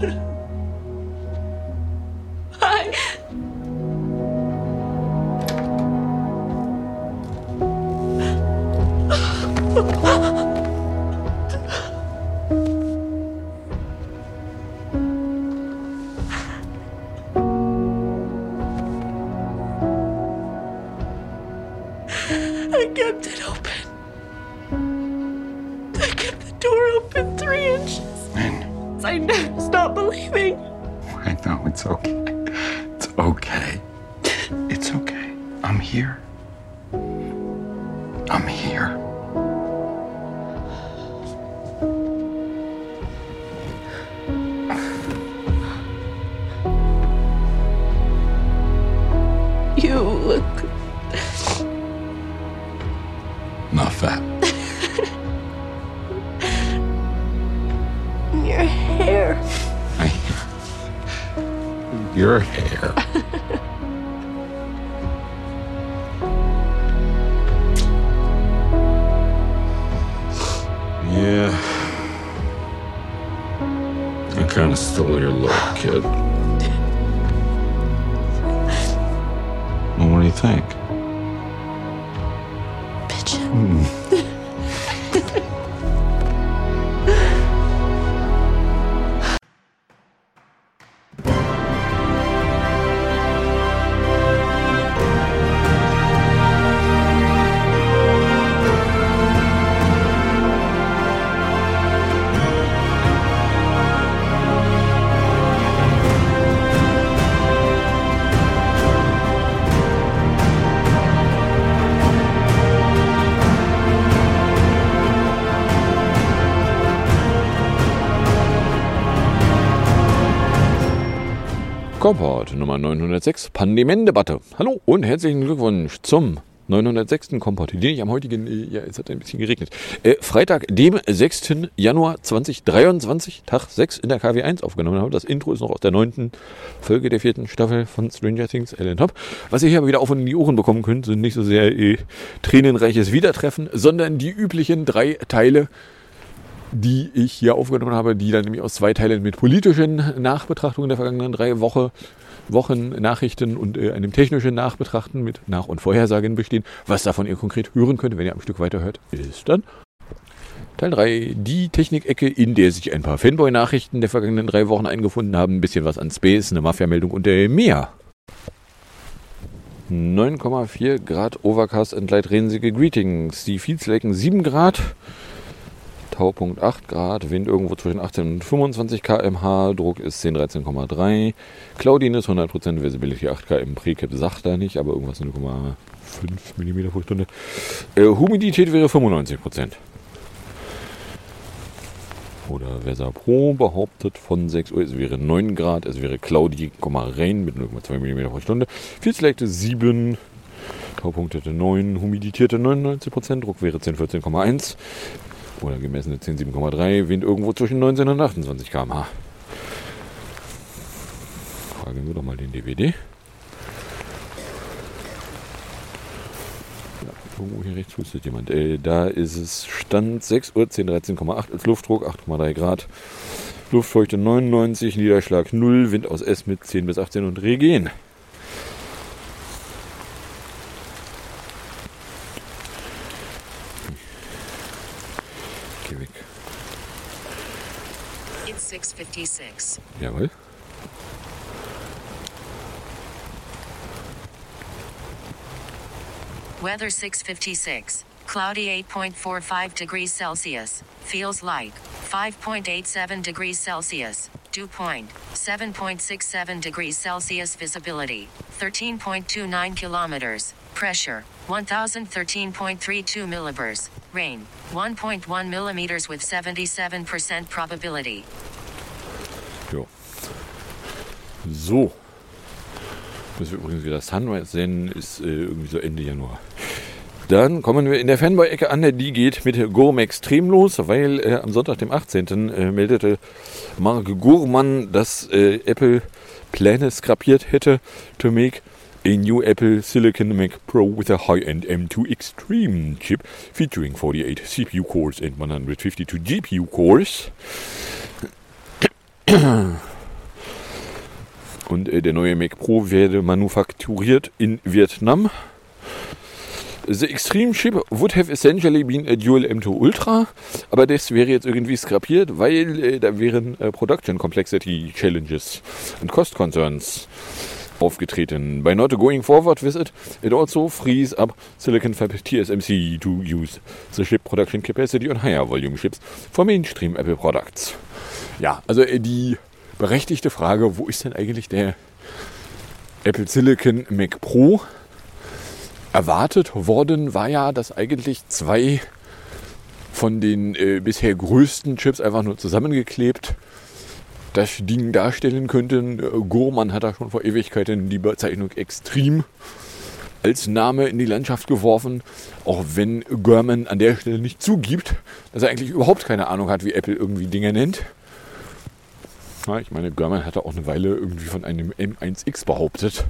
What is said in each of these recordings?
Ha ha ha! Komport Nummer 906, Pandemien-Debatte. Hallo und herzlichen Glückwunsch zum 906. Komport, den ich am heutigen, ja, es hat ein bisschen geregnet, äh, Freitag, dem 6. Januar 2023, Tag 6 in der KW1 aufgenommen habe. Das Intro ist noch aus der neunten Folge der vierten Staffel von Stranger Things, Ellen Top. Was ihr hier aber wieder auf und in die Ohren bekommen könnt, sind nicht so sehr äh, tränenreiches Wiedertreffen, sondern die üblichen drei Teile, die ich hier aufgenommen habe, die dann nämlich aus zwei Teilen mit politischen Nachbetrachtungen der vergangenen drei Woche, Wochen Nachrichten und äh, einem technischen Nachbetrachten mit Nach- und Vorhersagen bestehen. Was davon ihr konkret hören könnt, wenn ihr am Stück weiterhört, ist dann Teil 3, die Technikecke, in der sich ein paar Fanboy-Nachrichten der vergangenen drei Wochen eingefunden haben, ein bisschen was an Space, eine Mafia-Meldung und mehr. 9,4 Grad Overcast and Light riesige Greetings. Die Feeds lecken 7 Grad. Taupunkt 8 Grad, Wind irgendwo zwischen 18 und 25 km/h, Druck ist 10, 13,3, Cloudiness 100%, Visibility 8 km, Precap sagt da nicht, aber irgendwas 0,5 mm pro Stunde. Äh, Humidität wäre 95%. Oder Weser Pro behauptet von 6 Uhr, es wäre 9 Grad, es wäre cloudy, Rain mit 0,2 mm pro Stunde, Fehlslechte 7, Taupunkt hätte 9, Humidität 99%, Druck wäre 10, 14,1 oder gemessene 10, 7,3, Wind irgendwo zwischen 19 und 28 km/h. Fragen wir doch mal den. Ja, irgendwo hier rechts hustet jemand. Äh, da ist es Stand 6 Uhr, 10, 13,8 als Luftdruck, 8,3 Grad. Luftfeuchte 99, Niederschlag 0, Wind aus S mit 10 bis 18 und Regen. 656. Jawohl. Weather 656. Cloudy 8.45 degrees Celsius. Feels like 5.87 degrees Celsius. Dew point 7.67 degrees Celsius. Visibility 13.29 kilometers. Pressure 1013.32 millibars. Rain 1.1 millimeters with 77% probability. So. Müssen wir übrigens wieder Sunrise sehen, ist äh, irgendwie so Ende Januar. Dann kommen wir in der Fanboy-Ecke an, die geht mit Gourmet extrem los, weil äh, am Sonntag, dem 18. Äh, meldete Mark Gurman, dass äh, Apple Pläne skrapiert hätte to make a new Apple Silicon Mac Pro with a high-end M2 Extreme chip featuring 48 CPU cores and 152 GPU cores. Und äh, der neue Mac Pro werde manufakturiert in Vietnam. The Extreme Chip would have essentially been a Dual M2 Ultra, aber das wäre jetzt irgendwie skrapiert, weil äh, da wären äh, Production Complexity Challenges und Cost Concerns aufgetreten. By not going forward with it, it also frees up Silicon Fab TSMC to use the chip production capacity on higher volume chips for mainstream Apple products. Ja, also äh, die berechtigte Frage, wo ist denn eigentlich der Apple Silicon Mac Pro? erwartet worden war ja, dass eigentlich zwei von den äh, bisher größten Chips einfach nur zusammengeklebt das Ding darstellen könnten. Gurman hat da schon vor Ewigkeiten die Bezeichnung Extrem als Name in die Landschaft geworfen, auch wenn Gurman an der Stelle nicht zugibt, dass er eigentlich überhaupt keine Ahnung hat, wie Apple irgendwie Dinge nennt. Ja, ich meine, Gurman hatte auch eine Weile irgendwie von einem M1X behauptet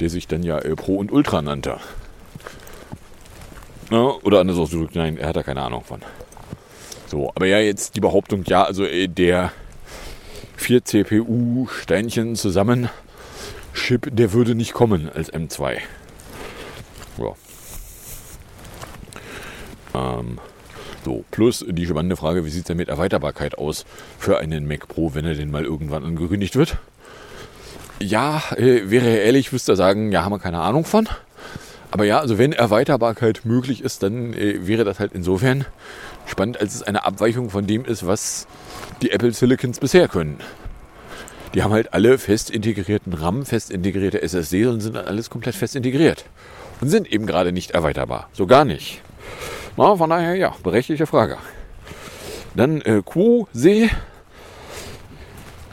der sich dann ja äh, Pro und Ultra nannte. Ja, oder anders ausgedrückt, nein, er hat da keine Ahnung von. So, aber ja, jetzt die Behauptung, ja, also äh, der 4 CPU Steinchen zusammen Chip, der würde nicht kommen als M2. Ja. Ähm, so, plus die spannende Frage, wie sieht es denn mit Erweiterbarkeit aus für einen Mac Pro, wenn er denn mal irgendwann angekündigt wird? Ja, äh, wäre ehrlich, wüsste er sagen, ja, haben wir keine Ahnung von. Aber ja, also wenn Erweiterbarkeit möglich ist, dann äh, wäre das halt insofern spannend, als es eine Abweichung von dem ist, was die Apple Silicons bisher können. Die haben halt alle fest integrierten RAM, fest integrierte SSD und sind alles komplett fest integriert. Und sind eben gerade nicht erweiterbar. So gar nicht. Na, von daher, ja, berechtigte Frage. Dann äh, QSE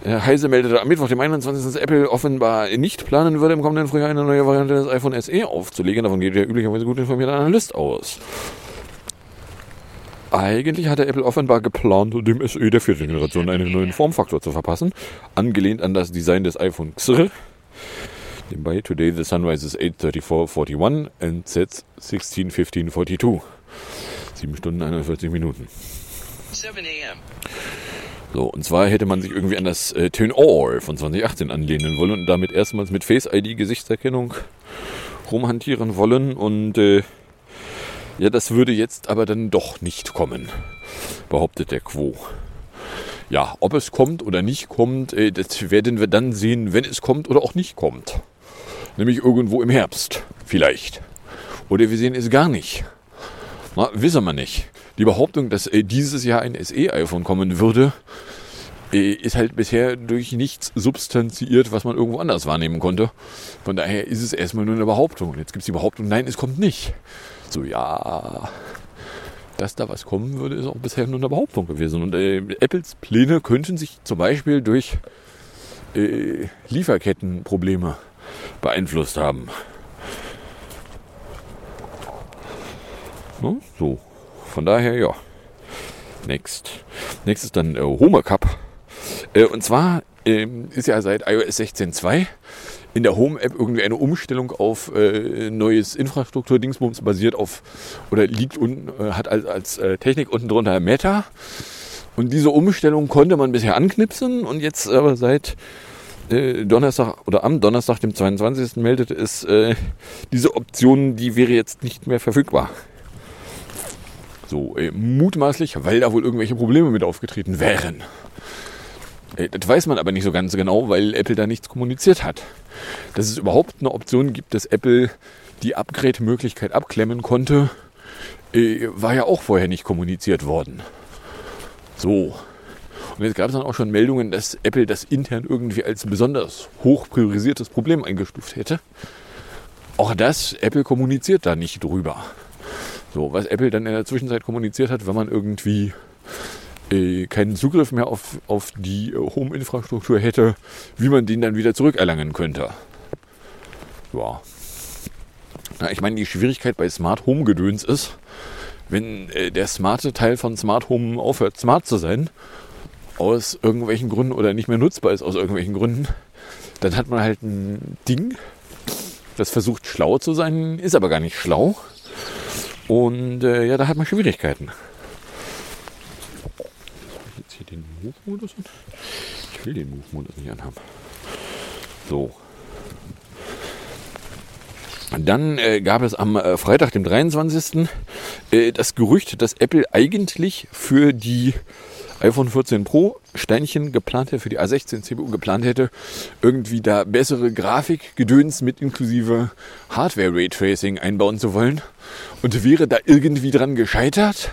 Heise meldete am Mittwoch, dem 21. dass Apple offenbar nicht planen würde, im kommenden Frühjahr eine neue Variante des iPhone SE aufzulegen. Davon geht der üblicherweise gut informierte Analyst aus. Eigentlich hatte Apple offenbar geplant, dem SE der vierten Generation einen neuen Formfaktor zu verpassen, angelehnt an das Design des iPhone XR. Nebenbei, today the sun rises 8.34.41 and sets 16.15.42. 7 Stunden 41 Minuten. 7 a.m. So, und zwar hätte man sich irgendwie an das äh, Turn All von 2018 anlehnen wollen und damit erstmals mit Face ID Gesichtserkennung rumhantieren wollen und äh, ja, das würde jetzt aber dann doch nicht kommen, behauptet der Quo. Ja, ob es kommt oder nicht kommt, äh, das werden wir dann sehen, wenn es kommt oder auch nicht kommt. Nämlich irgendwo im Herbst, vielleicht. Oder wir sehen es gar nicht. Na, wissen wir nicht. Die Behauptung, dass äh, dieses Jahr ein SE-iPhone kommen würde, äh, ist halt bisher durch nichts substanziiert, was man irgendwo anders wahrnehmen konnte. Von daher ist es erstmal nur eine Behauptung. Jetzt gibt es die Behauptung, nein, es kommt nicht. So, ja, dass da was kommen würde, ist auch bisher nur eine Behauptung gewesen. Und äh, Apples Pläne könnten sich zum Beispiel durch äh, Lieferkettenprobleme beeinflusst haben. No, so. Von daher, ja. Next. Next ist dann äh, Homer Cup. Äh, und zwar ähm, ist ja seit iOS 16.2 in der Home-App irgendwie eine Umstellung auf äh, neues Infrastruktur-Dingsbums basiert auf oder liegt unten, äh, hat als, als äh, Technik unten drunter Meta. Und diese Umstellung konnte man bisher anknipsen und jetzt aber seit äh, Donnerstag oder am Donnerstag, dem 22. meldete es, äh, diese Option, die wäre jetzt nicht mehr verfügbar. So, äh, mutmaßlich, weil da wohl irgendwelche Probleme mit aufgetreten wären. Äh, das weiß man aber nicht so ganz genau, weil Apple da nichts kommuniziert hat. Dass es überhaupt eine Option gibt, dass Apple die Upgrade-Möglichkeit abklemmen konnte, äh, war ja auch vorher nicht kommuniziert worden. So. Und jetzt gab es dann auch schon Meldungen, dass Apple das intern irgendwie als besonders hoch priorisiertes Problem eingestuft hätte. Auch das, Apple kommuniziert da nicht drüber. So, was Apple dann in der Zwischenzeit kommuniziert hat, wenn man irgendwie äh, keinen Zugriff mehr auf, auf die äh, Home-Infrastruktur hätte, wie man den dann wieder zurückerlangen könnte. Ja. Na, ich meine, die Schwierigkeit bei Smart Home Gedöns ist, wenn äh, der smarte Teil von Smart Home aufhört, smart zu sein, aus irgendwelchen Gründen oder nicht mehr nutzbar ist aus irgendwelchen Gründen, dann hat man halt ein Ding, das versucht schlau zu sein, ist aber gar nicht schlau, und äh, ja, da hat man Schwierigkeiten. Jetzt hier den Hochmodus. Ich will den Move-Modus nicht anhaben. So. Dann äh, gab es am äh, Freitag, dem 23. Äh, das Gerücht, dass Apple eigentlich für die iPhone 14 Pro Steinchen geplant hätte, für die A16 CPU geplant hätte, irgendwie da bessere Grafikgedöns mit inklusive Hardware Raytracing einbauen zu wollen und wäre da irgendwie dran gescheitert.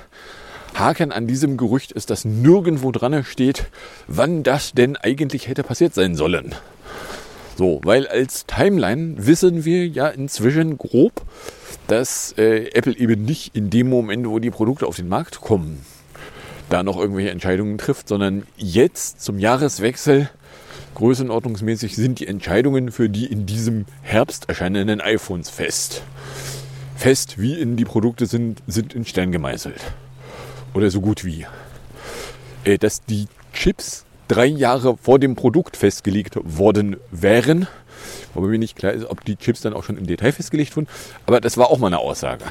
Haken an diesem Gerücht ist, dass nirgendwo dran steht, wann das denn eigentlich hätte passiert sein sollen. So, weil als Timeline wissen wir ja inzwischen grob, dass äh, Apple eben nicht in dem Moment, wo die Produkte auf den Markt kommen, da noch irgendwelche Entscheidungen trifft, sondern jetzt zum Jahreswechsel größenordnungsmäßig sind die Entscheidungen für die in diesem Herbst erscheinenden iPhones fest. Fest wie in die Produkte sind, sind in Stein gemeißelt. Oder so gut wie. Äh, dass die Chips drei Jahre vor dem Produkt festgelegt worden wären. Wobei mir nicht klar ist, ob die Chips dann auch schon im Detail festgelegt wurden. Aber das war auch mal eine Aussage.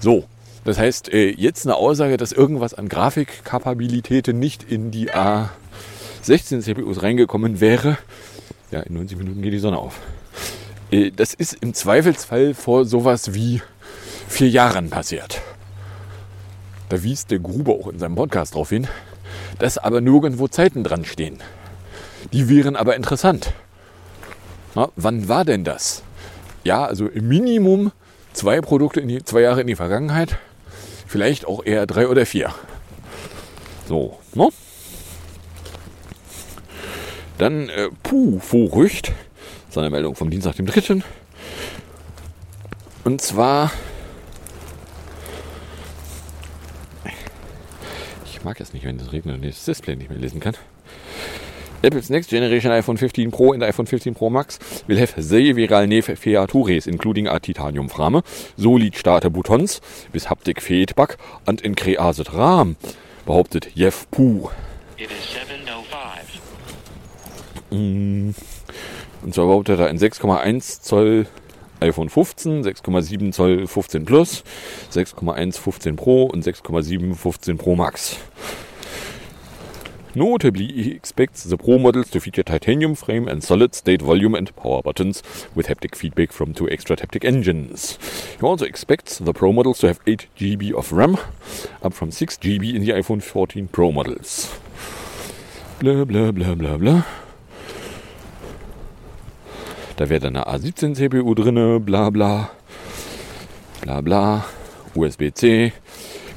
So, das heißt, äh, jetzt eine Aussage, dass irgendwas an Grafikkapabilitäten nicht in die A16 CPUs reingekommen wäre. Ja, in 90 Minuten geht die Sonne auf. Äh, das ist im Zweifelsfall vor sowas wie vier Jahren passiert. Da wies der Gruber auch in seinem Podcast darauf hin, dass aber nirgendwo Zeiten dran stehen. Die wären aber interessant. Na, wann war denn das? Ja, also im Minimum zwei Produkte in die, zwei Jahre in die Vergangenheit, vielleicht auch eher drei oder vier. So, ne? Dann äh, Puh, Vorrücht. Das ist eine Meldung vom Dienstag, dem 3. Und zwar Ich mag es nicht, wenn es regnet und ich das Display nicht mehr lesen kann. Apple's next generation iPhone 15 Pro and iPhone 15 Pro Max will have several new features, including a titanium frame, solid starter buttons, with haptic feedback and increased RAM, behauptet Jeff. It is 705. Mm. Und zwar behauptet er ein 6,1 Zoll iPhone 15, 6,7 Zoll 15 Plus, 6,1 15 Pro und 6,7 15 Pro Max. Notably, he expects the Pro models to feature titanium frame and solid state volume and power buttons with haptic feedback from two extra haptic engines. He also expects the Pro models to have 8 GB of RAM, up from 6 GB in the iPhone 14 Pro models. Bla bla bla bla bla. Da wäre dann eine A17 CPU drinne, bla bla. Bla bla. USB-C.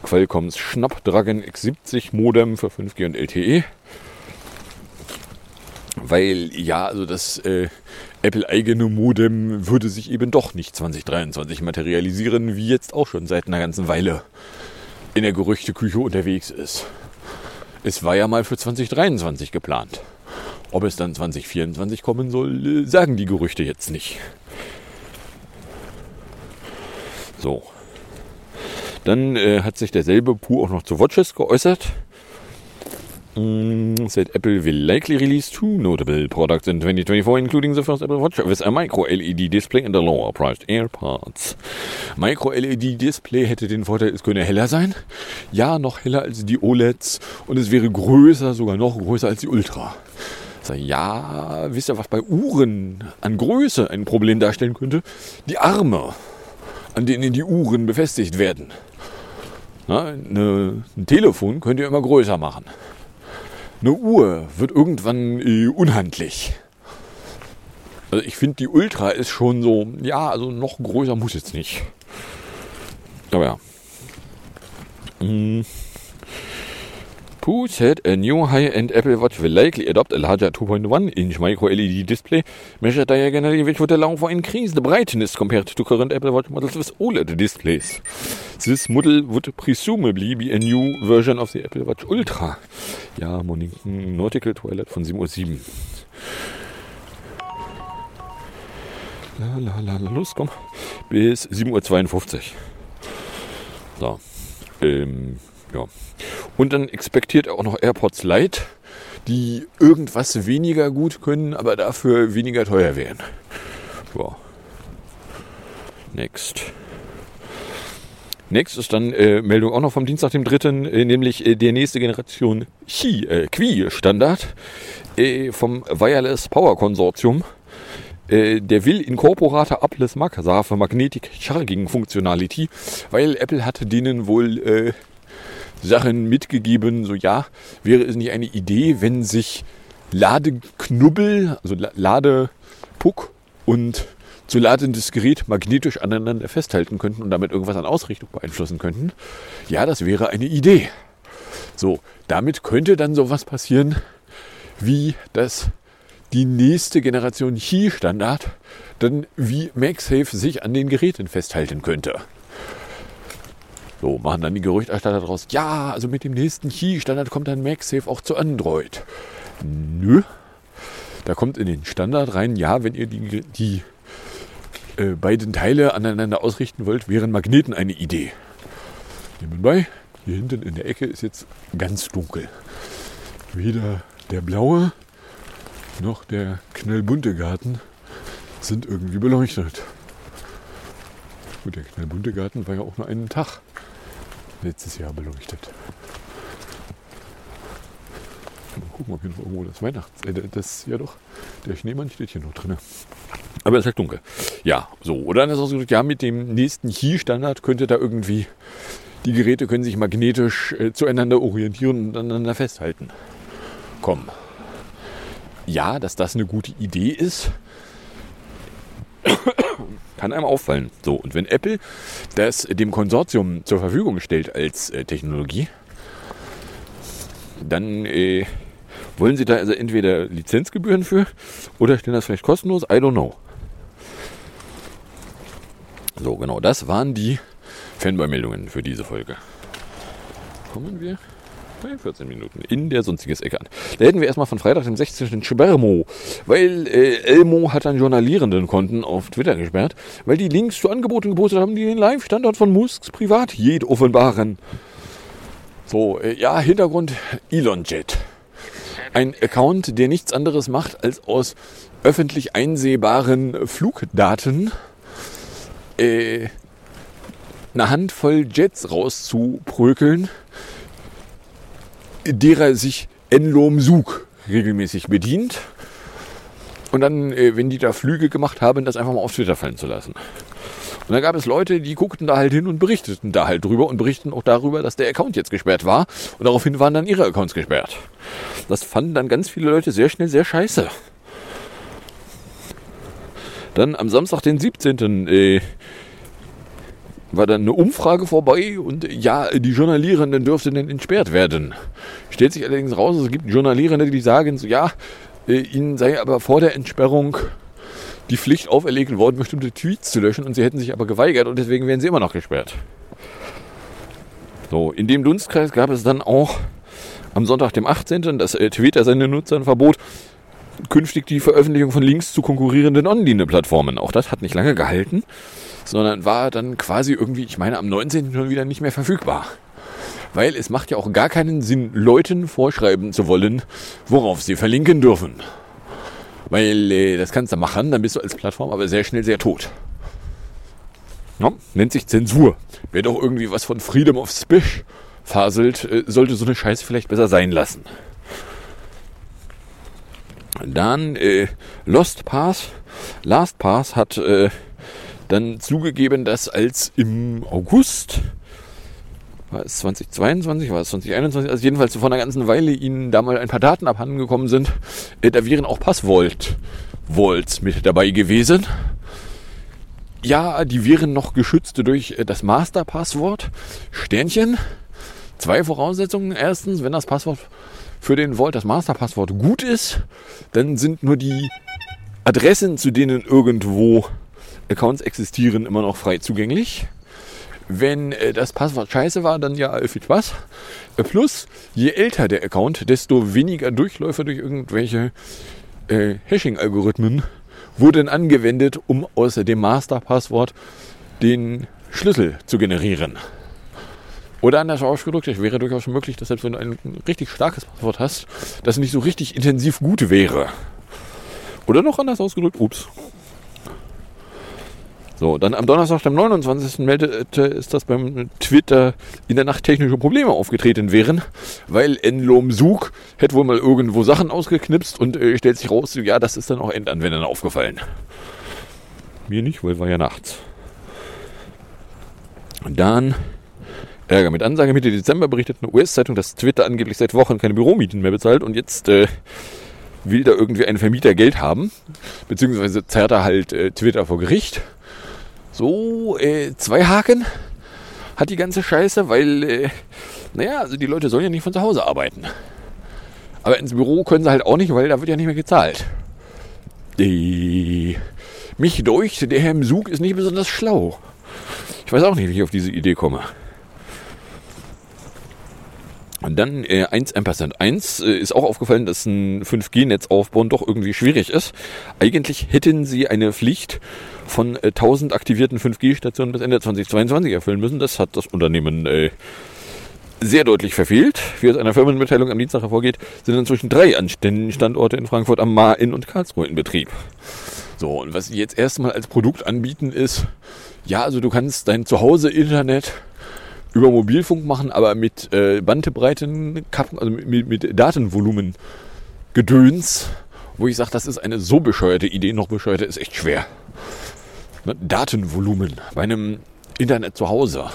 Qualcomms Snapdragon X70 Modem für 5G und LTE. Weil ja, also das äh, Apple-eigene Modem würde sich eben doch nicht 2023 materialisieren, wie jetzt auch schon seit einer ganzen Weile in der Gerüchteküche unterwegs ist. Es war ja mal für 2023 geplant. Ob es dann 2024 kommen soll, äh, sagen die Gerüchte jetzt nicht. So. Dann äh, hat sich derselbe Pu auch noch zu Watches geäußert. Mm, said Apple will likely release two notable products in 2024, including the first Apple Watch with a micro LED display and a lower priced AirPods. Micro LED Display hätte den Vorteil, es könne heller sein. Ja, noch heller als die OLEDs und es wäre größer, sogar noch größer als die Ultra. Ja, wisst ihr, was bei Uhren an Größe ein Problem darstellen könnte? Die Arme, an denen die Uhren befestigt werden. Na, eine, ein Telefon könnt ihr immer größer machen. Eine Uhr wird irgendwann äh, unhandlich. Also ich finde, die Ultra ist schon so, ja, also noch größer muss jetzt nicht. Aber ja. Hm. Pooh said a new high-end Apple Watch will likely adopt a larger 2.1-inch micro-LED display measured diagonally which would allow for increased brightness compared to current Apple Watch models with OLED displays. This model would presumably be a new version of the Apple Watch Ultra. Ja, Moniken Nautical Twilight von 7.07 Uhr. La, la, la, los, komm. Bis 7.52 Uhr. So. Ähm, ja. Und dann expektiert er auch noch AirPods Lite, die irgendwas weniger gut können, aber dafür weniger teuer wären. Ja. Next. Nächstes ist dann äh, Meldung auch noch vom Dienstag, dem 3., äh, nämlich äh, der nächste Generation Qi, äh, Qi-Standard äh, vom Wireless Power Konsortium. Äh, der will Incorporate Upless Magasave Magnetic Charging Functionality, weil Apple hatte denen wohl äh, Sachen mitgegeben, so ja, wäre es nicht eine Idee, wenn sich Ladeknubbel, also La- Ladepuck und zu ladendes Gerät magnetisch aneinander festhalten könnten und damit irgendwas an Ausrichtung beeinflussen könnten. Ja, das wäre eine Idee. So, damit könnte dann sowas passieren, wie dass die nächste Generation Qi-Standard dann wie MagSafe sich an den Geräten festhalten könnte. So, machen dann die Gerüchterstatter daraus, ja, also mit dem nächsten Qi-Standard kommt dann MagSafe auch zu Android. Nö. Da kommt in den Standard rein, ja, wenn ihr die, die äh, beiden Teile aneinander ausrichten wollt, wären Magneten eine Idee. Nebenbei, hier hinten in der Ecke ist jetzt ganz dunkel. Weder der blaue noch der knallbunte Garten sind irgendwie beleuchtet. Gut, der knallbunte Garten war ja auch nur einen Tag letztes Jahr beleuchtet. Mal gucken, ob hier noch irgendwo das Weihnachts... Äh, das, ja doch, der Schneemann steht hier noch drin. Aber es ist halt dunkel. Ja, so. Oder dann ist auch so, ja, mit dem nächsten Qi-Standard könnte da irgendwie... Die Geräte können sich magnetisch äh, zueinander orientieren und aneinander festhalten. Komm. Ja, dass das eine gute Idee ist, kann einem auffallen. So, und wenn Apple das dem Konsortium zur Verfügung stellt als äh, Technologie, dann äh, wollen sie da also entweder Lizenzgebühren für oder stellen das vielleicht kostenlos. I don't know. So, genau, das waren die Fanboy-Meldungen für diese Folge. Kommen wir bei 14 Minuten in der sonstiges Ecke an. Da hätten wir erstmal von Freitag, dem 16. Spermo, weil äh, Elmo hat dann Journalierendenkonten auf Twitter gesperrt, weil die Links zu Angeboten gepostet haben, die den Live-Standort von Musks Privatjet offenbaren. So, äh, ja, Hintergrund ElonJet. Ein Account, der nichts anderes macht, als aus öffentlich einsehbaren Flugdaten äh, eine Handvoll Jets rauszuprökeln, derer sich Enlom Sug regelmäßig bedient. Und dann, äh, wenn die da Flüge gemacht haben, das einfach mal auf Twitter fallen zu lassen. Und dann gab es Leute, die guckten da halt hin und berichteten da halt drüber und berichten auch darüber, dass der Account jetzt gesperrt war. Und daraufhin waren dann ihre Accounts gesperrt. Das fanden dann ganz viele Leute sehr schnell sehr scheiße. Dann am Samstag, den 17. War dann eine Umfrage vorbei und ja, die Journalierenden dürften denn entsperrt werden. Stellt sich allerdings raus, es gibt Journalierende, die sagen so, ja, äh, ihnen sei aber vor der Entsperrung die Pflicht auferlegt worden, bestimmte Tweets zu löschen und sie hätten sich aber geweigert und deswegen wären sie immer noch gesperrt. So, in dem Dunstkreis gab es dann auch am Sonntag, dem 18., dass äh, Twitter seinen Nutzern verbot, künftig die Veröffentlichung von Links zu konkurrierenden Online-Plattformen. Auch das hat nicht lange gehalten, sondern war dann quasi irgendwie, ich meine, am 19. schon wieder nicht mehr verfügbar. Weil es macht ja auch gar keinen Sinn, Leuten vorschreiben zu wollen, worauf sie verlinken dürfen. Weil äh, das kannst du machen, dann bist du als Plattform aber sehr schnell sehr tot. Ja, nennt sich Zensur. Wer doch irgendwie was von Freedom of Speech faselt, äh, sollte so eine Scheiße vielleicht besser sein lassen. Dann äh, Lost Pass. Last Pass hat äh, dann zugegeben, dass als im August, war es 2022, war es 2021, also jedenfalls vor einer ganzen Weile ihnen da mal ein paar Daten abhanden gekommen sind, äh, da wären auch Passvault Vaults mit dabei gewesen. Ja, die wären noch geschützt durch äh, das Masterpasswort. Sternchen. Zwei Voraussetzungen. Erstens, wenn das Passwort für den Vault, das Masterpasswort gut ist, dann sind nur die Adressen, zu denen irgendwo Accounts existieren, immer noch frei zugänglich. Wenn äh, das Passwort scheiße war, dann ja äh, viel Spaß. Äh, plus, je älter der Account, desto weniger Durchläufe durch irgendwelche äh, Hashing-Algorithmen wurden angewendet, um aus dem Masterpasswort den Schlüssel zu generieren. Oder anders ausgedrückt, es wäre durchaus möglich, dass selbst wenn du ein richtig starkes Passwort hast, das nicht so richtig intensiv gut wäre. Oder noch anders ausgedrückt, ups. So, dann am Donnerstag, dem 29. meldete es, dass beim Twitter in der Nacht technische Probleme aufgetreten wären, weil Enlom Sug hätte wohl mal irgendwo Sachen ausgeknipst und äh, stellt sich raus, ja, das ist dann auch Endanwendern aufgefallen. Mir nicht, weil war ja nachts. Und dann Ärger mit Ansage. Mitte Dezember berichtet eine US-Zeitung, dass Twitter angeblich seit Wochen keine Büromieten mehr bezahlt und jetzt äh, will da irgendwie ein Vermieter Geld haben, beziehungsweise zerrt er halt äh, Twitter vor Gericht. So, äh, zwei Haken hat die ganze Scheiße, weil, äh, naja, also die Leute sollen ja nicht von zu Hause arbeiten. Aber ins Büro können sie halt auch nicht, weil da wird ja nicht mehr gezahlt. Die, mich deucht, der Herr im Zug ist nicht besonders schlau. Ich weiß auch nicht, wie ich auf diese Idee komme. Und dann äh, 1 Ampersand 1 äh, ist auch aufgefallen, dass ein 5G-Netz aufbauen doch irgendwie schwierig ist. Eigentlich hätten sie eine Pflicht von äh, 1000 aktivierten 5G-Stationen bis Ende 2022 erfüllen müssen. Das hat das Unternehmen äh, sehr deutlich verfehlt. Wie aus einer Firmenmitteilung am Dienstag hervorgeht, sind inzwischen drei Standorte in Frankfurt am Main und Karlsruhe in Betrieb. So, und was sie jetzt erstmal als Produkt anbieten ist, ja, also du kannst dein Zuhause-Internet über Mobilfunk machen, aber mit äh, Bandbreiten, also mit, mit Datenvolumen Gedöns, wo ich sage, das ist eine so bescheuerte Idee, noch bescheuerter ist echt schwer. Ne, Datenvolumen bei einem Internet zu Hause.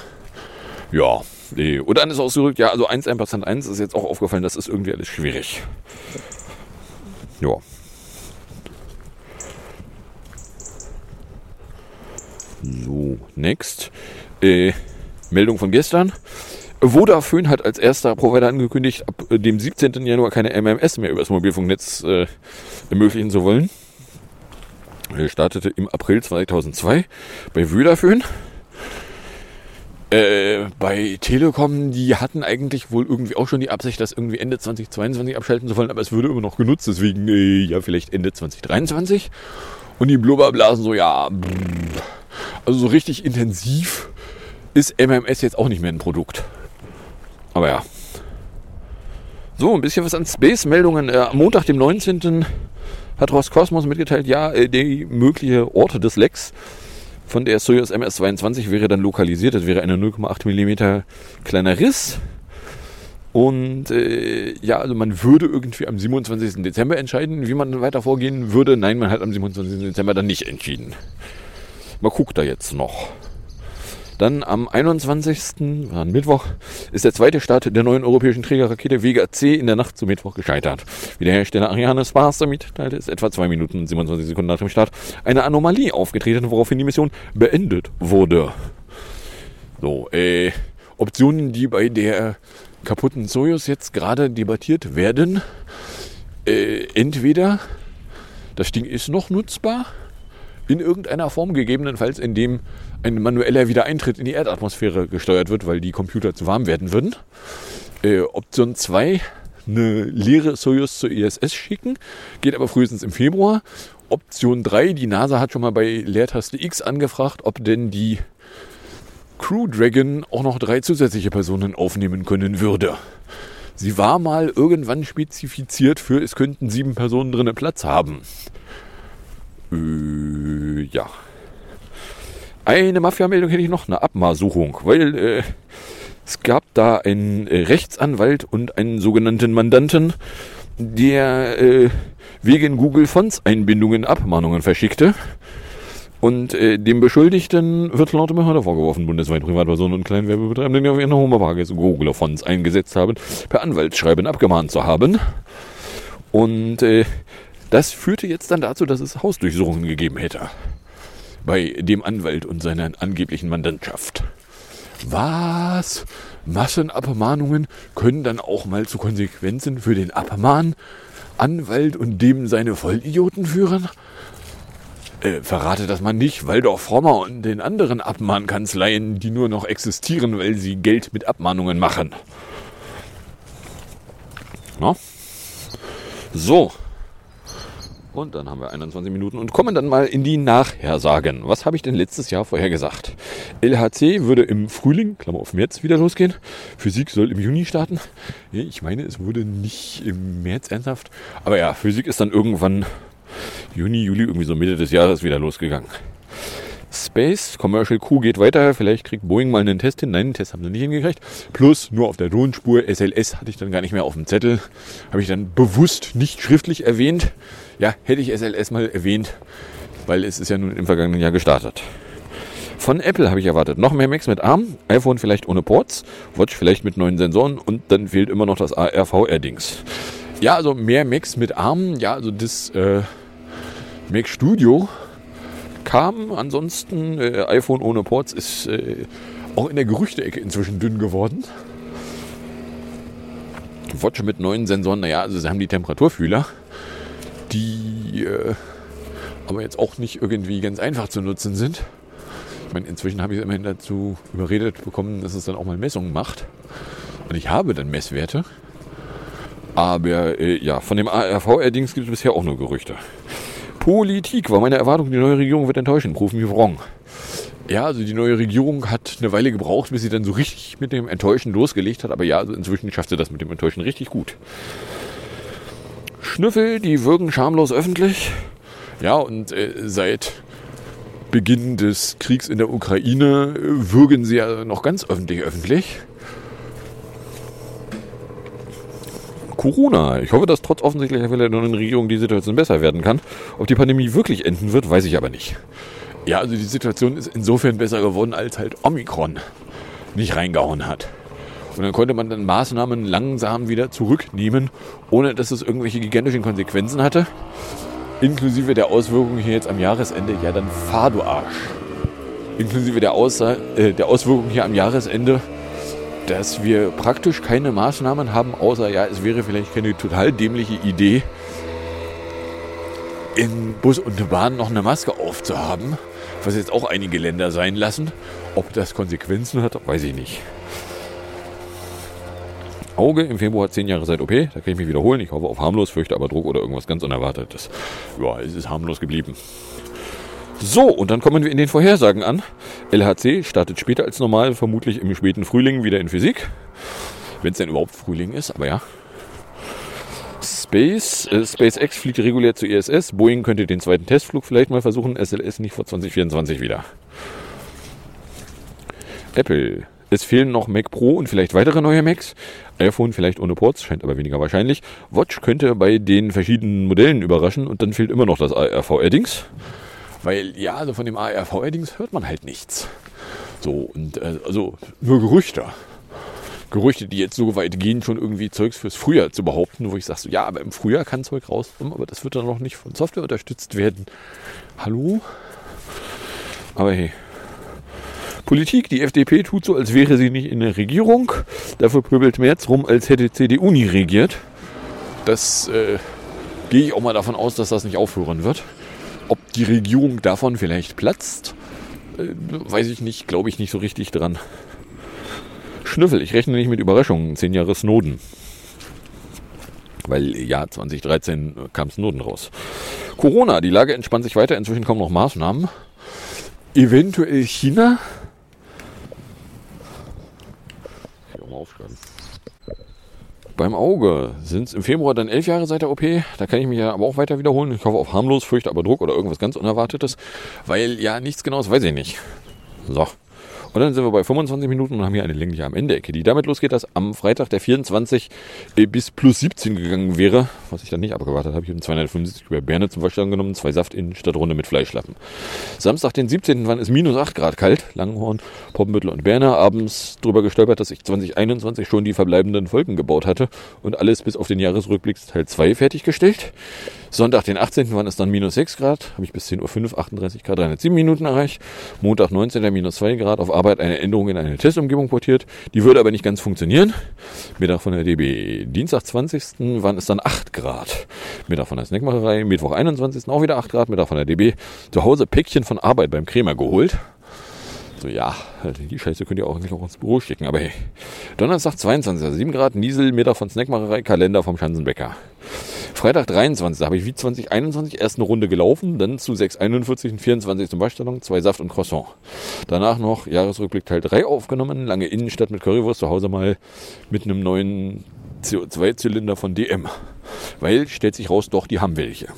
Ja, nee. Und dann ist ausgedrückt, ja, also 1, 1% 1 ist jetzt auch aufgefallen, das ist irgendwie alles schwierig. Ja. So, next. Äh, Meldung von gestern. Vodafone hat als erster Provider angekündigt, ab dem 17. Januar keine MMS mehr über das Mobilfunknetz äh, ermöglichen zu wollen. Er startete im April 2002 bei Vodafone. Äh, bei Telekom, die hatten eigentlich wohl irgendwie auch schon die Absicht, das irgendwie Ende 2022 abschalten zu wollen, aber es würde immer noch genutzt, deswegen äh, ja vielleicht Ende 2023. Und die Blubberblasen so, ja, also so richtig intensiv ist MMS jetzt auch nicht mehr ein Produkt. Aber ja. So, ein bisschen was an Space-Meldungen. Äh, am Montag, dem 19. hat Roskosmos mitgeteilt, ja, äh, die mögliche Orte des Lecks von der Soyuz MS-22 wäre dann lokalisiert. Das wäre eine 0,8 mm kleiner Riss. Und äh, ja, also man würde irgendwie am 27. Dezember entscheiden, wie man weiter vorgehen würde. Nein, man hat am 27. Dezember dann nicht entschieden. Man guckt da jetzt noch. Dann am 21. War Mittwoch ist der zweite Start der neuen europäischen Trägerrakete Vega C in der Nacht zum Mittwoch gescheitert. Wie der Hersteller Ariane Spaß damit teilte, ist etwa 2 Minuten und 27 Sekunden nach dem Start eine Anomalie aufgetreten, woraufhin die Mission beendet wurde. So, äh, Optionen, die bei der kaputten Soyuz jetzt gerade debattiert werden. Äh, entweder das Ding ist noch nutzbar, in irgendeiner Form, gegebenenfalls indem ein manueller Wiedereintritt in die Erdatmosphäre gesteuert wird, weil die Computer zu warm werden würden. Äh, Option 2, eine leere Soyuz zur ISS schicken, geht aber frühestens im Februar. Option 3, die NASA hat schon mal bei Leertaste X angefragt, ob denn die Crew Dragon auch noch drei zusätzliche Personen aufnehmen können würde. Sie war mal irgendwann spezifiziert für, es könnten sieben Personen drinnen Platz haben. Äh, ja. Eine Mafia-Meldung hätte ich noch, eine Abmaßsuchung, weil äh, es gab da einen äh, Rechtsanwalt und einen sogenannten Mandanten, der äh, wegen Google Fonts Einbindungen Abmahnungen verschickte. Und äh, dem Beschuldigten wird laut Behörde vorgeworfen, bundesweit Privatpersonen und Kleinwerbebetreibenden, die auf ihren Homepages Google Fonts eingesetzt haben, per Anwaltsschreiben abgemahnt zu haben. Und äh, das führte jetzt dann dazu, dass es Hausdurchsuchungen gegeben hätte. Bei dem Anwalt und seiner angeblichen Mandantschaft. Was? Massenabmahnungen können dann auch mal zu Konsequenzen für den Abmahn, Anwalt und dem seine Vollidioten führen? Äh, verrate das mal nicht, weil doch Frommer und den anderen Abmahnkanzleien, die nur noch existieren, weil sie Geld mit Abmahnungen machen. Na? So, und dann haben wir 21 Minuten und kommen dann mal in die Nachhersagen. Was habe ich denn letztes Jahr vorher gesagt? LHC würde im Frühling, Klammer auf März, wieder losgehen. Physik soll im Juni starten. Ich meine, es wurde nicht im März ernsthaft. Aber ja, Physik ist dann irgendwann Juni, Juli, irgendwie so Mitte des Jahres wieder losgegangen. Space Commercial Crew geht weiter. Vielleicht kriegt Boeing mal einen Test hin. Nein, den Test haben sie nicht hingekriegt. Plus nur auf der Tonspur. SLS hatte ich dann gar nicht mehr auf dem Zettel. Habe ich dann bewusst nicht schriftlich erwähnt. Ja, hätte ich SLS mal erwähnt, weil es ist ja nun im vergangenen Jahr gestartet. Von Apple habe ich erwartet noch mehr Macs mit ARM, iPhone vielleicht ohne Ports, Watch vielleicht mit neuen Sensoren und dann fehlt immer noch das ARVR-Dings. Ja, also mehr Macs mit ARM, ja, also das äh, Mac Studio kam. Ansonsten äh, iPhone ohne Ports ist äh, auch in der Gerüchteecke inzwischen dünn geworden. Watch mit neuen Sensoren, naja, also sie haben die Temperaturfühler, die äh, aber jetzt auch nicht irgendwie ganz einfach zu nutzen sind. Ich meine, inzwischen habe ich es immerhin dazu überredet bekommen, dass es dann auch mal Messungen macht. Und ich habe dann Messwerte. Aber äh, ja, von dem ARV-Dings gibt es bisher auch nur Gerüchte. Politik war meine Erwartung, die neue Regierung wird enttäuschen. Prove me wrong. Ja, also die neue Regierung hat eine Weile gebraucht, bis sie dann so richtig mit dem Enttäuschen losgelegt hat. Aber ja, also inzwischen schafft sie das mit dem Enttäuschen richtig gut. Schnüffel, die wirken schamlos öffentlich. Ja, und äh, seit Beginn des Kriegs in der Ukraine äh, würgen sie ja noch ganz öffentlich öffentlich. Corona. Ich hoffe, dass trotz offensichtlicher Fälle in der Regierung die Situation besser werden kann. Ob die Pandemie wirklich enden wird, weiß ich aber nicht. Ja, also die Situation ist insofern besser geworden, als halt Omikron nicht reingehauen hat. Und dann konnte man dann Maßnahmen langsam wieder zurücknehmen, ohne dass es irgendwelche gigantischen Konsequenzen hatte. Inklusive der Auswirkungen hier jetzt am Jahresende. Ja, dann fahr du Arsch. Inklusive der, Aussa äh, der Auswirkungen hier am Jahresende dass wir praktisch keine Maßnahmen haben, außer ja, es wäre vielleicht keine total dämliche Idee, in Bus und Bahn noch eine Maske aufzuhaben, was jetzt auch einige Länder sein lassen. Ob das Konsequenzen hat, weiß ich nicht. Auge im Februar 10 Jahre seit OP, da kann ich mich wiederholen. Ich hoffe auf harmlos, fürchte aber Druck oder irgendwas ganz Unerwartetes. Ja, es ist harmlos geblieben. So, und dann kommen wir in den Vorhersagen an. LHC startet später als normal, vermutlich im späten Frühling wieder in Physik. Wenn es denn überhaupt Frühling ist, aber ja. Space, äh, SpaceX fliegt regulär zu ISS. Boeing könnte den zweiten Testflug vielleicht mal versuchen. SLS nicht vor 2024 wieder. Apple. Es fehlen noch Mac Pro und vielleicht weitere neue Macs. iPhone vielleicht ohne Ports, scheint aber weniger wahrscheinlich. Watch könnte bei den verschiedenen Modellen überraschen und dann fehlt immer noch das ARV-Addings. Weil ja, also von dem ARV-Dings hört man halt nichts. So, und äh, also nur Gerüchte. Gerüchte, die jetzt so weit gehen, schon irgendwie Zeugs fürs Frühjahr zu behaupten, wo ich sage, so, ja, aber im Frühjahr kann Zeug rauskommen, aber das wird dann noch nicht von Software unterstützt werden. Hallo? Aber hey. Politik, die FDP tut so, als wäre sie nicht in der Regierung. Dafür pöbelt Merz rum, als hätte CDU nie regiert. Das äh, gehe ich auch mal davon aus, dass das nicht aufhören wird. Ob die Regierung davon vielleicht platzt, äh, weiß ich nicht, glaube ich nicht so richtig dran. Schnüffel, ich rechne nicht mit Überraschungen. Zehn Jahre Snowden. Weil ja, 2013 kam Snowden raus. Corona, die Lage entspannt sich weiter. Inzwischen kommen noch Maßnahmen. Eventuell China. Ich mal aufschreiben beim Auge sind es im Februar dann elf Jahre seit der OP. Da kann ich mich ja aber auch weiter wiederholen. Ich hoffe auf harmlos, fürchte aber Druck oder irgendwas ganz Unerwartetes. Weil ja, nichts Genaues weiß ich nicht. So. Und dann sind wir bei 25 Minuten und haben hier eine längliche am Ende Ecke, die damit losgeht, dass am Freitag der 24 äh, bis plus 17 gegangen wäre, was ich dann nicht abgewartet habe. Ich habe 275 über Berne zum Beispiel genommen, zwei Saft in Stadtrunde mit Fleischlappen. Samstag, den 17. wann ist minus 8 Grad kalt, Langenhorn, Poppenbüttel und Berne. Abends drüber gestolpert, dass ich 2021 schon die verbleibenden Folgen gebaut hatte und alles bis auf den Jahresrückblick Teil 2 fertiggestellt. Sonntag, den 18. waren es dann minus 6 Grad, habe ich bis 10.05 Uhr 38 Grad 307 Minuten erreicht. Montag, 19. minus 2 Grad, auf Arbeit eine Änderung in eine Testumgebung portiert. Die würde aber nicht ganz funktionieren. Mittag von der DB. Dienstag, 20. waren es dann 8 Grad. Mittag von der Snackmacherei. Mittwoch, 21. auch wieder 8 Grad. Mittag von der DB. Zu Hause Päckchen von Arbeit beim Krämer geholt. So, ja, die Scheiße könnt ihr auch eigentlich auch ins Büro schicken. Aber hey, Donnerstag 22, 7 Grad, Niesel, Mittag von Snackmacherei, Kalender vom Schanzenbäcker. Freitag 23, da habe ich wie 2021 erst eine Runde gelaufen, dann zu 641 und 24 zum Beispielstellung, zwei Saft und Croissant. Danach noch Jahresrückblick Teil 3 aufgenommen, lange Innenstadt mit Currywurst, zu Hause mal mit einem neuen CO2-Zylinder von DM. Weil, stellt sich raus, doch, die haben welche.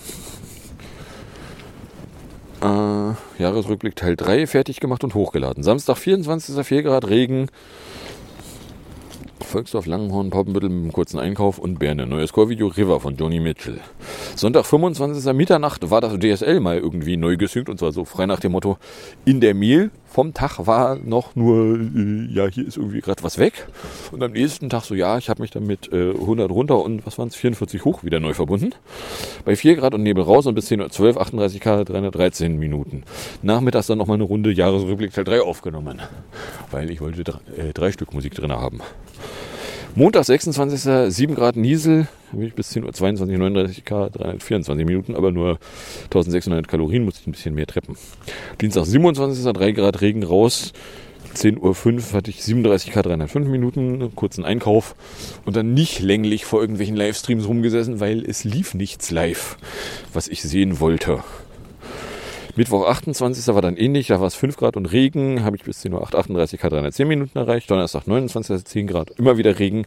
Äh, Jahresrückblick Teil 3 fertig gemacht und hochgeladen. Samstag 24. 4 Grad Regen. Volksdorf, Langenhorn, Poppenbüttel mit einem kurzen Einkauf und Berne. Neues Chorvideo River von Joni Mitchell. Sonntag 25. Mitternacht war das DSL mal irgendwie neu gesynkt und zwar so frei nach dem Motto in der Mail vom Tag war noch nur, äh, ja, hier ist irgendwie gerade was weg. Und am nächsten Tag so, ja, ich habe mich dann mit äh, 100 runter und was waren es, 44 hoch wieder neu verbunden. Bei 4 Grad und Nebel raus und bis 10.12 Uhr, 38 Grad, 313 Minuten. Nachmittags dann nochmal eine Runde Jahresrückblick Teil 3 aufgenommen, weil ich wollte drei, äh, drei Stück Musik drin haben. Montag, 26. 7 Grad Niesel, bis 10.22 Uhr, 39 Grad, 324 Minuten, aber nur 1600 Kalorien, muss ich ein bisschen mehr treppen. Dienstag, 27. 3 Grad Regen raus, 10.05 Uhr hatte ich 37 Grad, 305 Minuten, kurzen Einkauf und dann nicht länglich vor irgendwelchen Livestreams rumgesessen, weil es lief nichts live, was ich sehen wollte. Mittwoch 28. war dann ähnlich, da war es 5 Grad und Regen, habe ich bis 10.08 Uhr 38 Grad 310 Minuten erreicht. Donnerstag 29. 10 Grad, immer wieder Regen,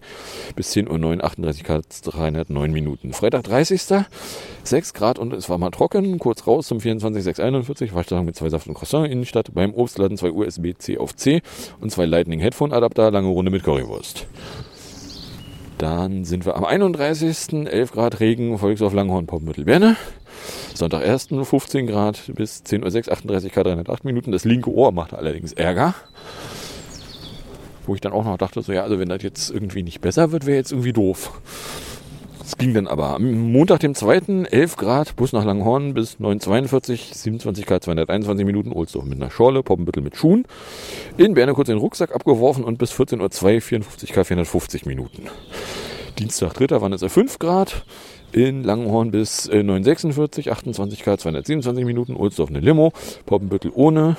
bis 10.09 Uhr 38 Grad 309 Minuten. Freitag 30. 6 Grad und es war mal trocken, kurz raus zum 24 641, Waschsachen mit zwei Saft und Croissant Innenstadt, beim Obstladen zwei USB-C auf C und zwei Lightning Headphone Adapter, lange Runde mit Currywurst. Dann sind wir am 31. 11 Grad Regen, Volksdorf Langhorn, Poppenbüttel, Berne. Sonntag 1. 15 Grad bis 10.06 Uhr, 38 Grad, 308 Minuten. Das linke Ohr macht allerdings Ärger. Wo ich dann auch noch dachte, so ja, also wenn das jetzt irgendwie nicht besser wird, wäre jetzt irgendwie doof. Es ging dann aber. Am Montag, dem 2. 11 Grad, Bus nach Langhorn bis 9.42, 27 Grad, 221 Minuten, Ohlsdorf mit einer Schorle, Poppenbüttel mit Schuhen. In Berne kurz den Rucksack abgeworfen und bis 14.02 Uhr, 54 Grad, 450 Minuten. Dienstag, 3. waren es 5 Grad. In Langenhorn bis äh, 946, 28 Grad, 227 Minuten. Ohlsdorf eine Limo. Poppenbüttel ohne.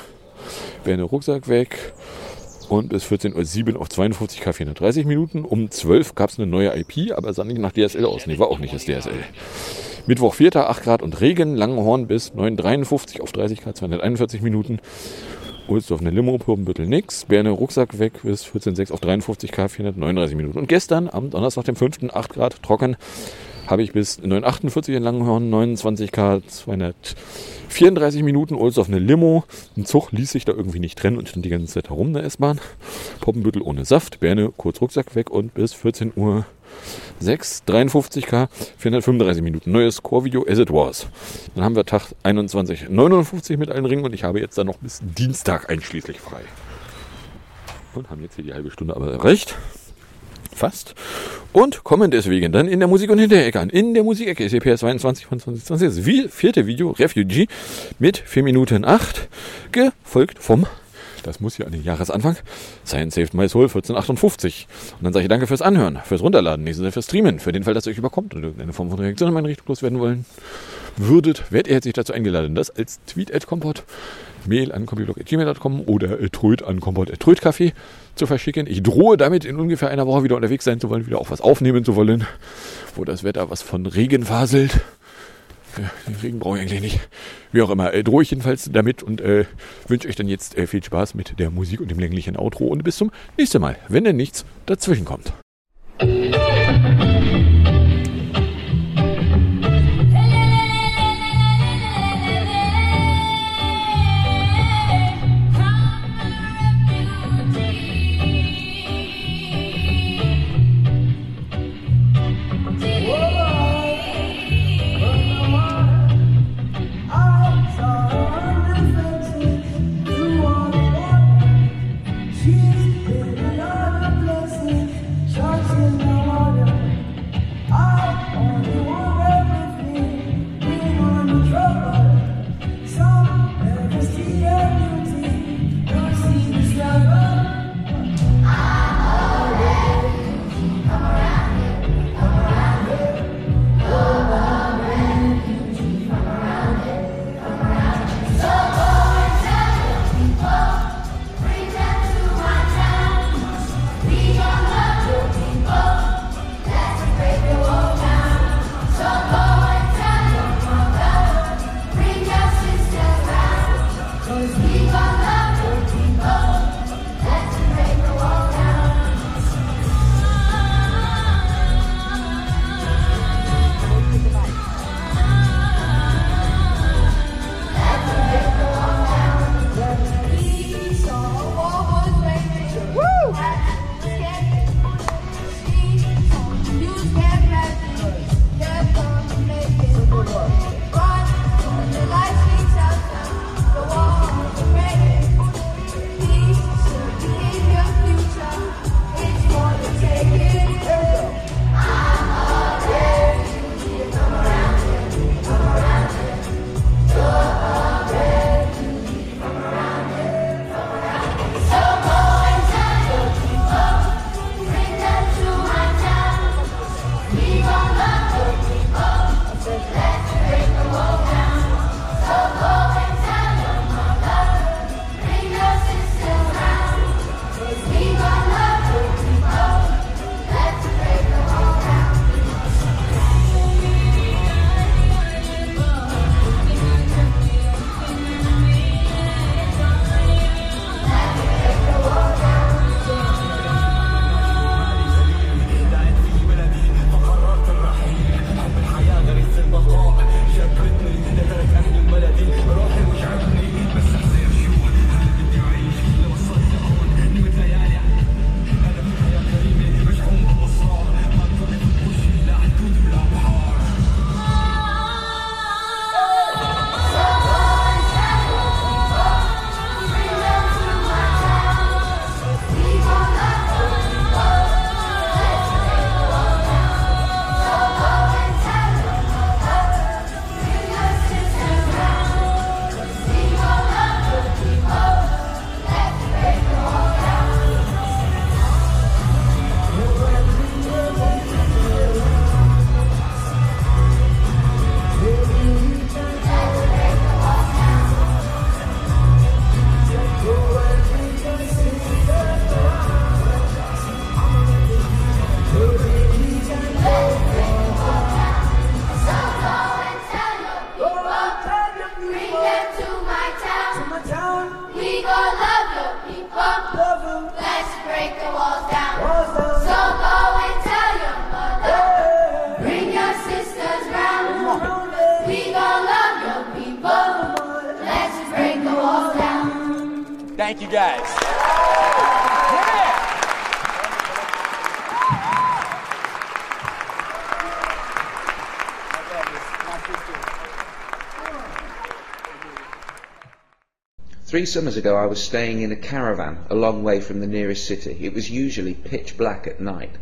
Berne Rucksack weg. Und bis 14.07 Uhr auf 52 K 430 Minuten. Um 12 gab es eine neue IP, aber sah nicht nach DSL aus. Nee, war auch nicht das DSL. Mittwoch 4. 8 Grad und Regen. Langenhorn bis 953 auf 30 Grad 241 Minuten. Ohlsdorf eine Limo, Purbenbüttel nix. Berne Rucksack weg bis 14,6 auf 53 K 439 Minuten. Und gestern, am Donnerstag, dem 5. 8 Grad trocken, habe ich bis 948 in Langenhorn, 29 K 234 Minuten, Ohlsdorf eine Limo. Ein Zug ließ sich da irgendwie nicht trennen und stand die ganze Zeit herum, in der S-Bahn. Poppenbüttel ohne Saft, Berne kurz Rucksack weg und bis 14 Uhr 6, 53k, 435 Minuten. Neues Core-Video as it was. Dann haben wir Tag 21, 59 mit allen Ringen und ich habe jetzt dann noch bis Dienstag einschließlich frei. Und haben jetzt hier die halbe Stunde aber erreicht. Fast. Und kommen deswegen dann in der Musik- und Hinterecke an. In der Musikecke ist EPS 22 von 2020 das vierte Video, Refugee, mit 4 Minuten 8, gefolgt vom das muss ja an den Jahresanfang. Science Saved My Soul 1458. Und dann sage ich danke fürs Anhören, fürs Runterladen, nächstes fürs Streamen, für den Fall, dass ihr euch überkommt und irgendeine Form von Reaktion in meine Richtung loswerden wollen würdet, werdet ihr herzlich dazu eingeladen, das als Tweet at Kompott, Mail an computerblog.gmail.com oder äh, Tröd an Kompott.trödcafé zu verschicken. Ich drohe damit in ungefähr einer Woche wieder unterwegs sein zu wollen, wieder auch was aufnehmen zu wollen, wo das Wetter was von Regen faselt. Ja, den Regen brauche ich eigentlich nicht. Wie auch immer, äh, drohe ich jedenfalls damit und äh, wünsche euch dann jetzt äh, viel Spaß mit der Musik und dem länglichen Outro und bis zum nächsten Mal, wenn denn nichts dazwischen kommt. Summers ago I was staying in a caravan a long way from the nearest city. It was usually pitch black at night.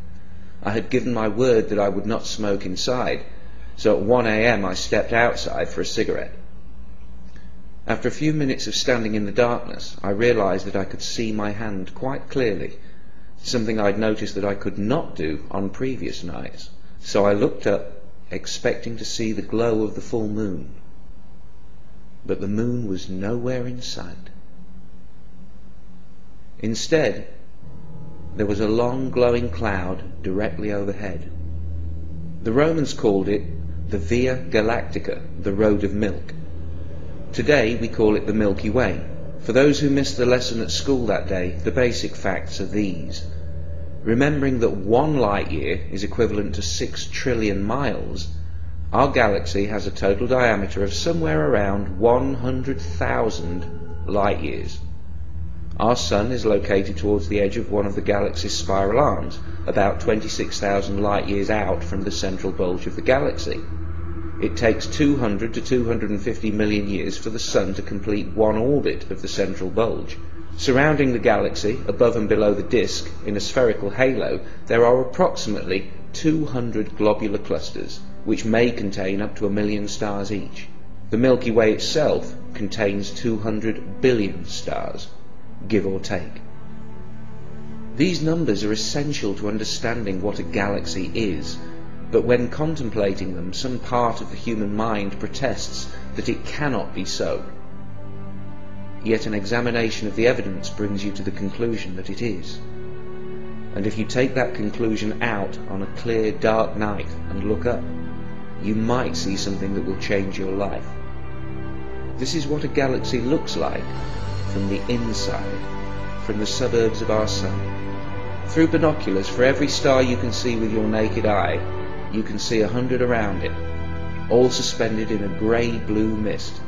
I had given my word that I would not smoke inside, so at 1 a.m. I stepped outside for a cigarette. After a few minutes of standing in the darkness, I realized that I could see my hand quite clearly, something I'd noticed that I could not do on previous nights. So I looked up, expecting to see the glow of the full moon. But the moon was nowhere in sight. Instead, there was a long glowing cloud directly overhead. The Romans called it the Via Galactica, the Road of Milk. Today we call it the Milky Way. For those who missed the lesson at school that day, the basic facts are these. Remembering that one light year is equivalent to six trillion miles, our galaxy has a total diameter of somewhere around 100,000 light years. Our Sun is located towards the edge of one of the galaxy's spiral arms, about 26,000 light years out from the central bulge of the galaxy. It takes 200 to 250 million years for the Sun to complete one orbit of the central bulge. Surrounding the galaxy, above and below the disk, in a spherical halo, there are approximately 200 globular clusters, which may contain up to a million stars each. The Milky Way itself contains 200 billion stars, give or take. These numbers are essential to understanding what a galaxy is but when contemplating them, some part of the human mind protests that it cannot be so. Yet an examination of the evidence brings you to the conclusion that it is. And if you take that conclusion out on a clear, dark night and look up, you might see something that will change your life. This is what a galaxy looks like from the inside, from the suburbs of our sun. Through binoculars, for every star you can see with your naked eye, you can see a hundred around it, all suspended in a grey-blue mist.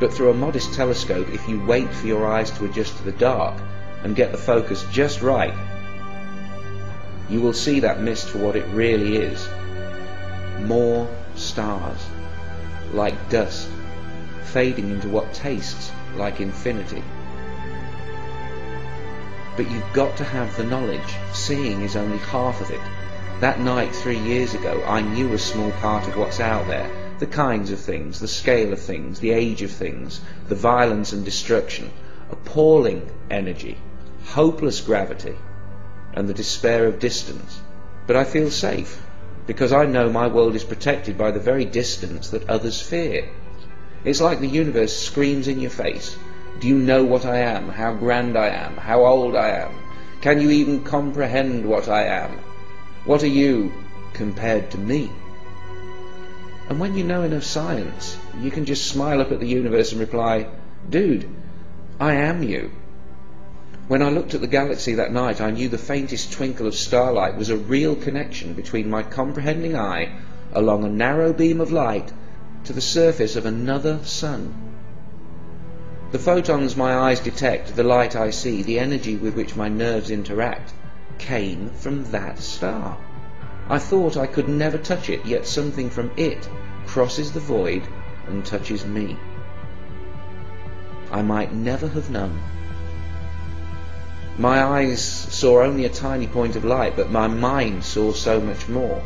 But through a modest telescope, if you wait for your eyes to adjust to the dark and get the focus just right, you will see that mist for what it really is. More stars, like dust, fading into what tastes like infinity. But you've got to have the knowledge. Seeing is only half of it. That night three years ago, I knew a small part of what's out there. The kinds of things, the scale of things, the age of things, the violence and destruction, appalling energy, hopeless gravity, and the despair of distance. But I feel safe, because I know my world is protected by the very distance that others fear. It's like the universe screams in your face. Do you know what I am? How grand I am? How old I am? Can you even comprehend what I am? What are you compared to me? And when you know enough science, you can just smile up at the universe and reply, Dude, I am you. When I looked at the galaxy that night, I knew the faintest twinkle of starlight was a real connection between my comprehending eye along a narrow beam of light to the surface of another sun. The photons my eyes detect, the light I see, the energy with which my nerves interact, came from that star. I thought I could never touch it, yet something from it crosses the void and touches me. I might never have known. My eyes saw only a tiny point of light, but my mind saw so much more.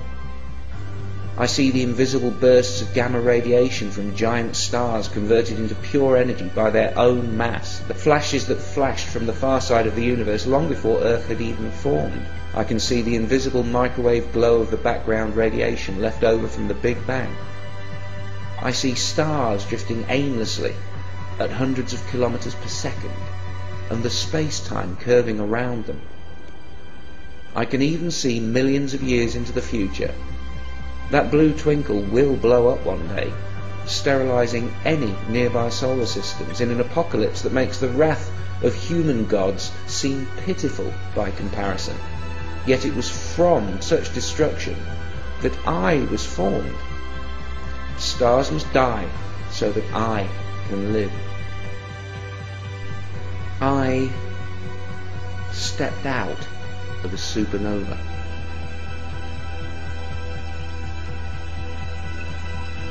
I see the invisible bursts of gamma radiation from giant stars converted into pure energy by their own mass, the flashes that flashed from the far side of the universe long before Earth had even formed. I can see the invisible microwave glow of the background radiation left over from the Big Bang. I see stars drifting aimlessly at hundreds of kilometers per second, and the space-time curving around them. I can even see millions of years into the future that blue twinkle will blow up one day, sterilizing any nearby solar systems in an apocalypse that makes the wrath of human gods seem pitiful by comparison. Yet it was from such destruction that I was formed. Stars must die so that I can live. I stepped out of a supernova.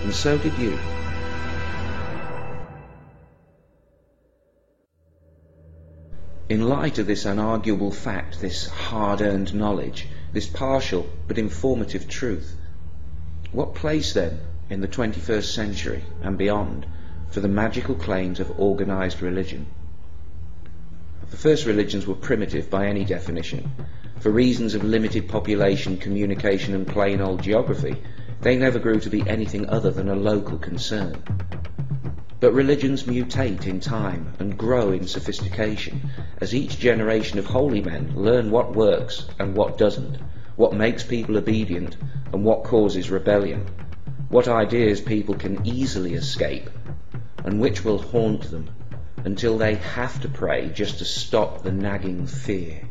And so did you. In light of this unarguable fact, this hard-earned knowledge, this partial but informative truth, what place then in the 21st century and beyond for the magical claims of organized religion? The first religions were primitive by any definition. For reasons of limited population, communication, and plain old geography, they never grew to be anything other than a local concern. But religions mutate in time and grow in sophistication as each generation of holy men learn what works and what doesn't, what makes people obedient and what causes rebellion, what ideas people can easily escape and which will haunt them until they have to pray just to stop the nagging fear.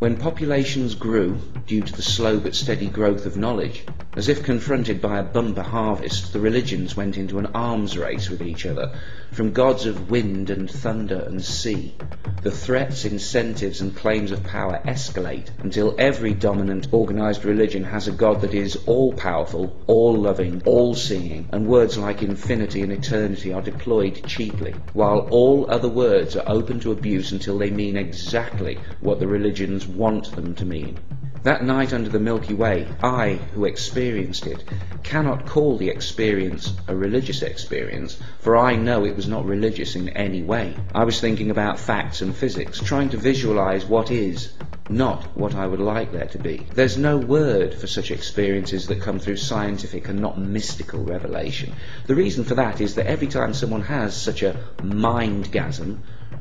When populations grew, due to the slow but steady growth of knowledge, as if confronted by a bumper harvest, the religions went into an arms race with each other, from gods of wind and thunder and sea. The threats, incentives, and claims of power escalate until every dominant organized religion has a god that is all powerful, all loving, all seeing, and words like infinity and eternity are deployed cheaply, while all other words are open to abuse until they mean exactly what the religions want them to mean. That night under the Milky Way, I, who experienced it, cannot call the experience a religious experience, for I know it was not religious in any way. I was thinking about facts and physics, trying to visualize what is, not what I would like there to be. There's no word for such experiences that come through scientific and not mystical revelation. The reason for that is that every time someone has such a mindgasm,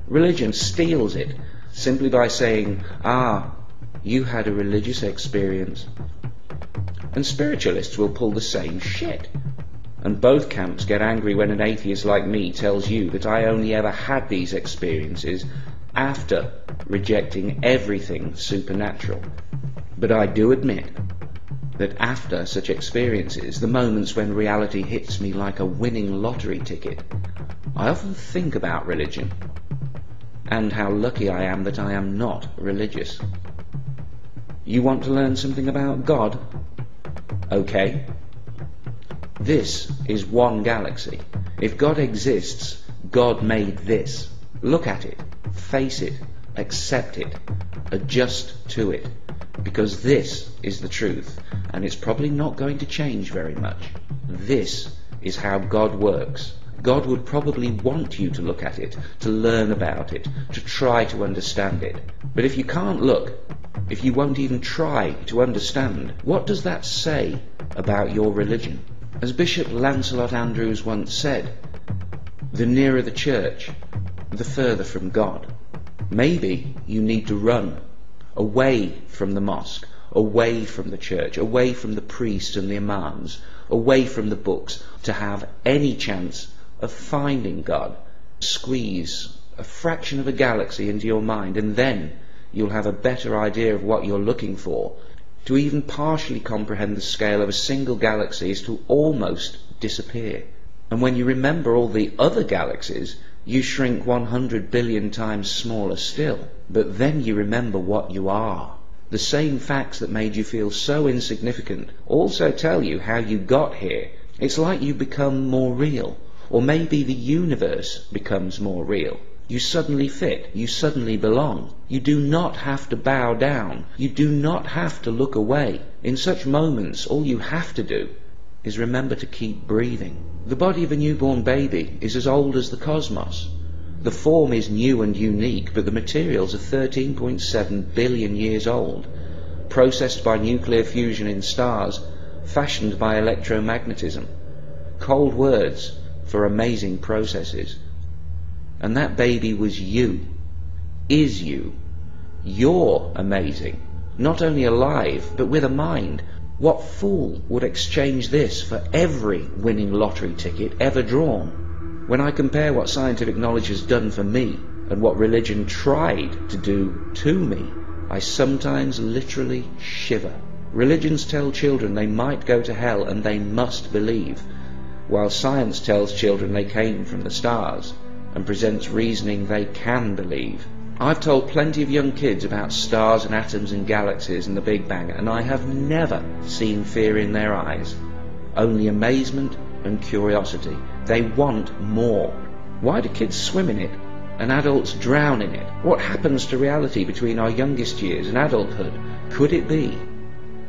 religion steals it simply by saying, ah, you had a religious experience. And spiritualists will pull the same shit. And both camps get angry when an atheist like me tells you that I only ever had these experiences after rejecting everything supernatural. But I do admit that after such experiences, the moments when reality hits me like a winning lottery ticket, I often think about religion and how lucky I am that I am not religious. You want to learn something about God? Okay. This is one galaxy. If God exists, God made this. Look at it, face it, accept it, adjust to it, because this is the truth, and it's probably not going to change very much. This is how God works. God would probably want you to look at it, to learn about it, to try to understand it. But if you can't look, if you won't even try to understand, what does that say about your religion? As Bishop Lancelot Andrewes once said, the nearer the church, the further from God. Maybe you need to run away from the mosque, away from the church, away from the priests and the imams, away from the books, to have any chance of finding God. Squeeze a fraction of a galaxy into your mind, and then you'll have a better idea of what you're looking for. To even partially comprehend the scale of a single galaxy is to almost disappear. And when you remember all the other galaxies, you shrink 100 billion times smaller still. But then you remember what you are. The same facts that made you feel so insignificant also tell you how you got here. It's like you become more real. Or maybe the universe becomes more real. You suddenly fit. You suddenly belong. You do not have to bow down. You do not have to look away. In such moments, all you have to do is remember to keep breathing. The body of a newborn baby is as old as the cosmos. The form is new and unique, but the materials are 13.7 billion years old, processed by nuclear fusion in stars, fashioned by electromagnetism. Cold words for amazing processes. And that baby was you, is you. You're amazing, not only alive, but with a mind. What fool would exchange this for every winning lottery ticket ever drawn? When I compare what scientific knowledge has done for me and what religion tried to do to me, I sometimes literally shiver. Religions tell children they might go to hell and they must believe, while science tells children they came from the stars and presents reasoning they can believe. I've told plenty of young kids about stars and atoms and galaxies and the Big Bang, and I have never seen fear in their eyes. Only amazement and curiosity. They want more. Why do kids swim in it? and adults drown in it? What happens to reality between our youngest years and adulthood? Could it be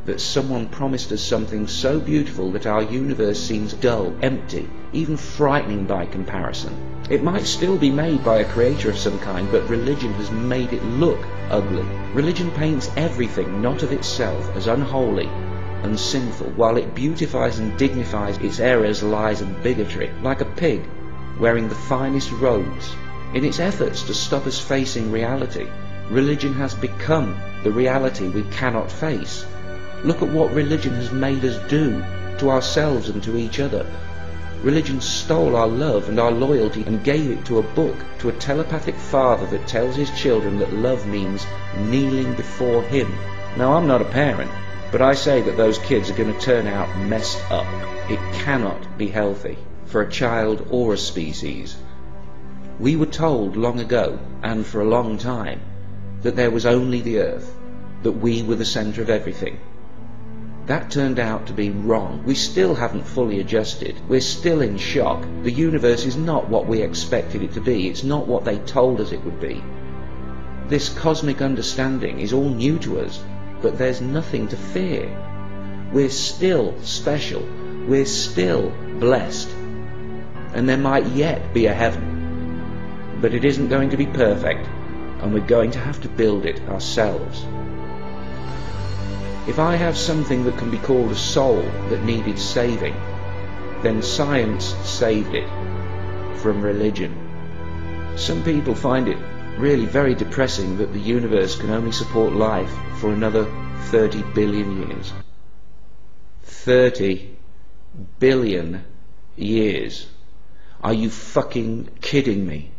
that someone promised us something so beautiful that our universe seems dull, empty, even frightening by comparison? It might still be made by a creator of some kind, but religion has made it look ugly. Religion paints everything not of itself as unholy and sinful, while it beautifies and dignifies its errors, lies, and bigotry, like a pig wearing the finest robes. In its efforts to stop us facing reality, religion has become the reality we cannot face. Look at what religion has made us do to ourselves and to each other. Religion stole our love and our loyalty and gave it to a book, to a telepathic father that tells his children that love means kneeling before him. Now, I'm not a parent, but I say that those kids are going to turn out messed up. It cannot be healthy for a child or a species. We were told long ago, and for a long time, that there was only the earth, that we were the centre of everything. That turned out to be wrong. We still haven't fully adjusted. We're still in shock. The universe is not what we expected it to be. It's not what they told us it would be. This cosmic understanding is all new to us, but there's nothing to fear. We're still special. We're still blessed. And there might yet be a heaven. But it isn't going to be perfect, and we're going to have to build it ourselves. If I have something that can be called a soul that needed saving, then science saved it from religion. Some people find it really very depressing that the universe can only support life for another 30 billion years. 30 billion years. Are you fucking kidding me?